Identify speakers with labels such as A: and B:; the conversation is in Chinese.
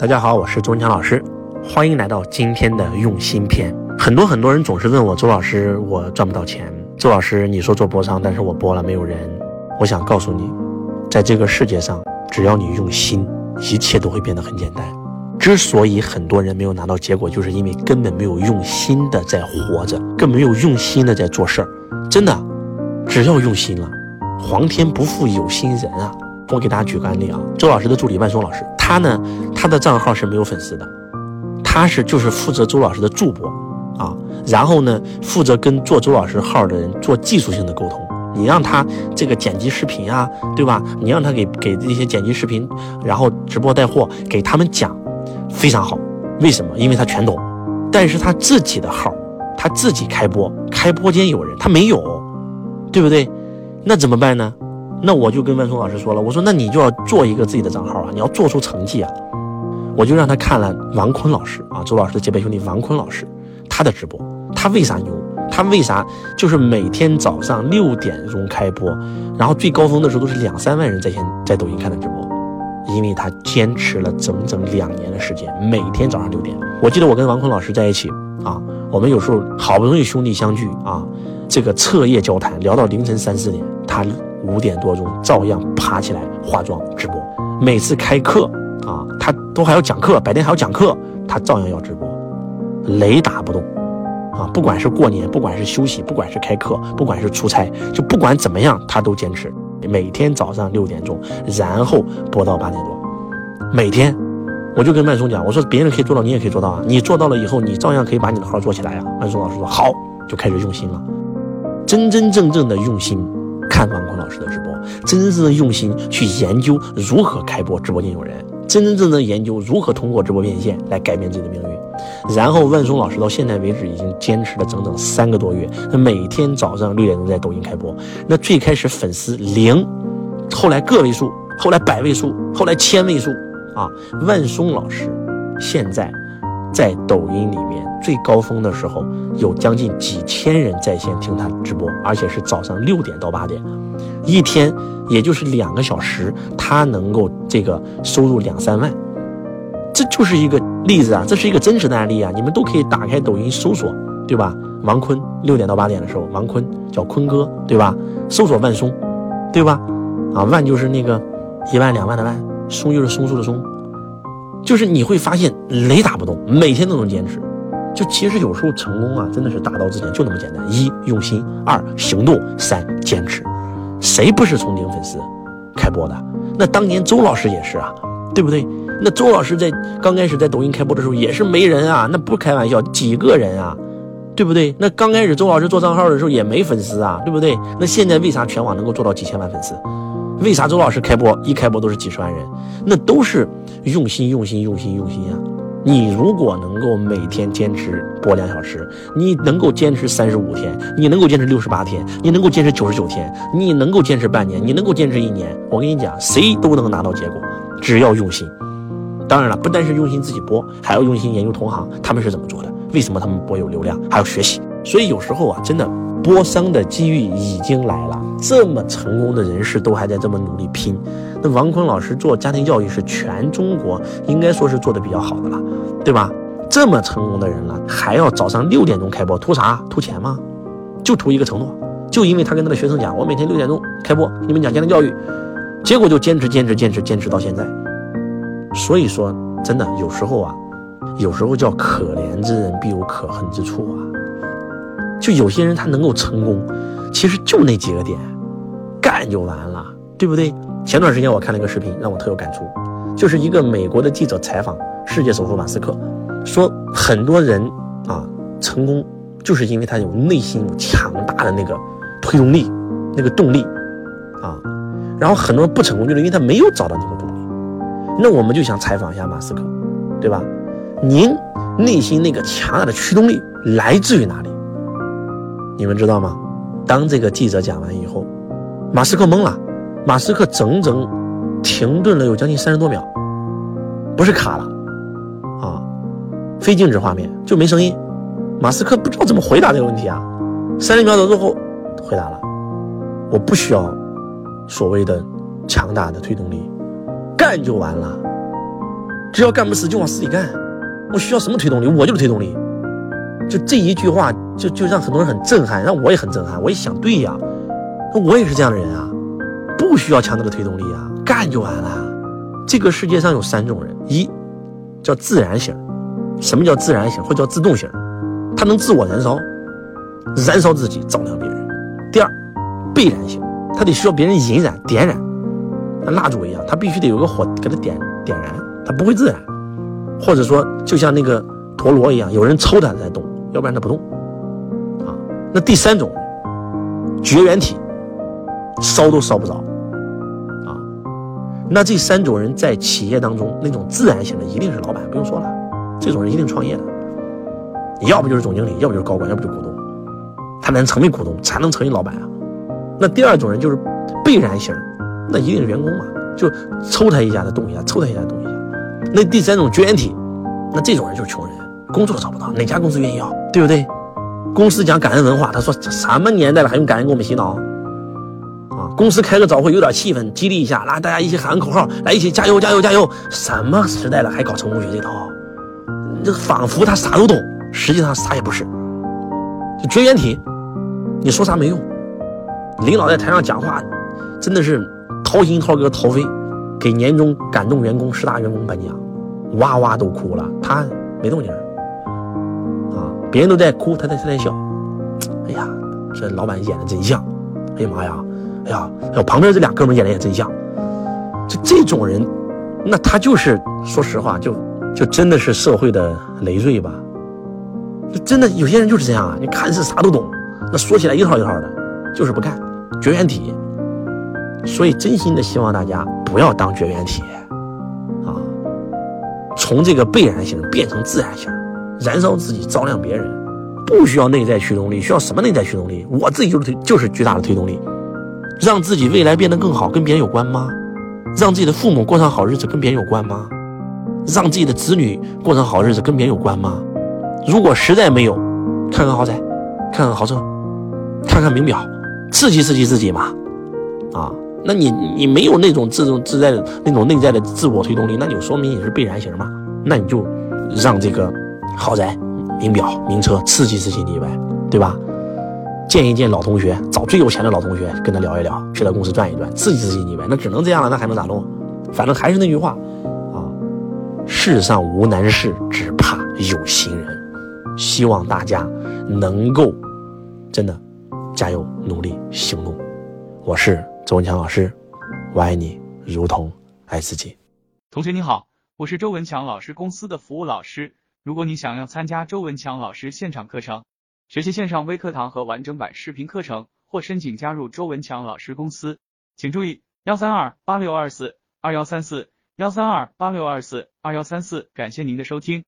A: 大家好，我是周文强老师，欢迎来到今天的用心篇。很多很多人总是问我，周老师，我赚不到钱。周老师，你说做播商，但是我播了没有人。我想告诉你，在这个世界上，只要你用心，一切都会变得很简单。之所以很多人没有拿到结果，就是因为根本没有用心的在活着，更没有用心的在做事儿。真的，只要用心了，皇天不负有心人啊！我给大家举个案例啊，周老师的助理万松老师。他呢，他的账号是没有粉丝的，他是就是负责周老师的助播，啊，然后呢，负责跟做周老师号的人做技术性的沟通。你让他这个剪辑视频啊，对吧？你让他给给这些剪辑视频，然后直播带货，给他们讲，非常好。为什么？因为他全懂。但是他自己的号，他自己开播，开播间有人，他没有，对不对？那怎么办呢？那我就跟万松老师说了，我说那你就要做一个自己的账号啊，你要做出成绩啊。我就让他看了王坤老师啊，周老师的结拜兄弟王坤老师他的直播，他为啥牛？他为啥就是每天早上六点钟开播，然后最高峰的时候都是两三万人在线在抖音看的直播，因为他坚持了整整两年的时间，每天早上六点。我记得我跟王坤老师在一起啊，我们有时候好不容易兄弟相聚啊，这个彻夜交谈，聊到凌晨三四点，他。五点多钟照样爬起来化妆直播，每次开课啊，他都还要讲课，白天还要讲课，他照样要直播，雷打不动啊！不管是过年，不管是休息，不管是开课，不管是出差，就不管怎么样，他都坚持每天早上六点钟，然后播到八点多，每天，我就跟曼松讲，我说别人可以做到，你也可以做到啊！你做到了以后，你照样可以把你的号做起来啊！曼松老师说好，就开始用心了，真真正正的用心。看王坤老师的直播，真真正正用心去研究如何开播直播间有人，真真正正研究如何通过直播变现来改变自己的命运。然后万松老师到现在为止已经坚持了整整三个多月，那每天早上六点钟在抖音开播。那最开始粉丝零，后来个位数，后来百位数，后来千位数啊！万松老师现在在抖音里面。最高峰的时候，有将近几千人在线听他直播，而且是早上六点到八点，一天也就是两个小时，他能够这个收入两三万，这就是一个例子啊，这是一个真实的案例啊，你们都可以打开抖音搜索，对吧？王坤六点到八点的时候，王坤叫坤哥，对吧？搜索万松，对吧？啊，万就是那个一万两万的万，松就是松树的松，就是你会发现雷打不动，每天都能坚持。就其实有时候成功啊，真的是大道至简，就那么简单。一用心，二行动，三坚持。谁不是从零粉丝开播的？那当年周老师也是啊，对不对？那周老师在刚开始在抖音开播的时候也是没人啊，那不开玩笑，几个人啊，对不对？那刚开始周老师做账号的时候也没粉丝啊，对不对？那现在为啥全网能够做到几千万粉丝？为啥周老师开播一开播都是几十万人？那都是用心，用心，用心，用心啊！你如果能够每天坚持播两小时，你能够坚持三十五天，你能够坚持六十八天，你能够坚持九十九天，你能够坚持半年，你能够坚持一年，我跟你讲，谁都能拿到结果，只要用心。当然了，不单是用心自己播，还要用心研究同行他们是怎么做的，为什么他们播有流量，还要学习。所以有时候啊，真的。播商的机遇已经来了，这么成功的人士都还在这么努力拼。那王坤老师做家庭教育是全中国应该说是做的比较好的了，对吧？这么成功的人了，还要早上六点钟开播，图啥？图钱吗？就图一个承诺，就因为他跟他的学生讲，我每天六点钟开播，你们讲家庭教育，结果就坚持坚持坚持坚持到现在。所以说，真的有时候啊，有时候叫可怜之人必有可恨之处啊。就有些人他能够成功，其实就那几个点，干就完了，对不对？前段时间我看了一个视频，让我特有感触，就是一个美国的记者采访世界首富马斯克，说很多人啊成功就是因为他有内心有强大的那个推动力，那个动力啊，然后很多人不成功就是因为他没有找到那个动力。那我们就想采访一下马斯克，对吧？您内心那个强大的驱动力来自于哪里？你们知道吗？当这个记者讲完以后，马斯克懵了，马斯克整整停顿了有将近三十多秒，不是卡了啊，非静止画面就没声音。马斯克不知道怎么回答这个问题啊，三十秒钟之后回答了：“我不需要所谓的强大的推动力，干就完了。”只要干不死就往死里干。我需要什么推动力？我就是推动力。就这一句话，就就让很多人很震撼，让我也很震撼。我一想，对呀，那我也是这样的人啊，不需要强大的推动力啊，干就完了。这个世界上有三种人：一叫自然型，什么叫自然型？或叫自动型？他能自我燃烧，燃烧自己，照亮别人。第二，被燃型，他得需要别人引燃、点燃，像蜡烛一样，他必须得有个火给他点点燃，他不会自燃。或者说，就像那个陀螺一样，有人抽它才动，要不然它不动。啊，那第三种，绝缘体，烧都烧不着。啊，那这三种人在企业当中，那种自然型的一定是老板，不用说了，这种人一定创业的。要不就是总经理，要不就是高管，要不就股东。他能成为股东，才能成为老板啊。那第二种人就是被燃型，那一定是员工嘛，就抽他一下他动一下，抽他一下动一下。那第三种绝缘体，那这种人就是穷人，工作都找不到，哪家公司愿意要，对不对？公司讲感恩文化，他说什么年代了还用感恩给我们洗脑？啊，公司开个早会有点气氛，激励一下，来大家一起喊个口号，来一起加油加油加油！什么时代了还搞成功学这套？这仿佛他啥都懂，实际上啥也不是。就绝缘体，你说啥没用。领导在台上讲话，真的是掏心掏肝掏肺。给年终感动员工十大员工颁奖，哇哇都哭了，他没动静，别人都在哭，他在他在笑。哎呀，这老板演的真像，哎呀妈呀，哎呀，我旁边这俩哥们演的也真像。就这种人，那他就是说实话，就就真的是社会的累赘吧。就真的有些人就是这样啊，你看似啥都懂，那说起来一套一套的，就是不干，绝缘体。所以真心的希望大家。不要当绝缘体，啊，从这个被燃型变成自燃型，燃烧自己，照亮别人，不需要内在驱动力，需要什么内在驱动力？我自己就是推，就是巨大的推动力，让自己未来变得更好，跟别人有关吗？让自己的父母过上好日子，跟别人有关吗？让自己的子女过上好日子，跟别人有关吗？如果实在没有，看看豪宅，看看豪车，看看名表，刺激刺激自己嘛，啊。那你你没有那种自动自在的那种内在的自我推动力，那就说明你是被燃型嘛？那你就让这个豪宅、名表、名车刺激刺激你呗，对吧？见一见老同学，找最有钱的老同学跟他聊一聊，去他公司转一转，刺激刺激你呗。那只能这样了，那还能咋弄？反正还是那句话啊，世上无难事，只怕有心人。希望大家能够真的加油努力行动。我是。周文强老师，我爱你如同爱自己。
B: 同学你好，我是周文强老师公司的服务老师。如果你想要参加周文强老师现场课程，学习线上微课堂和完整版视频课程，或申请加入周文强老师公司，请注意幺三二八六二四二幺三四幺三二八六二四二幺三四。感谢您的收听。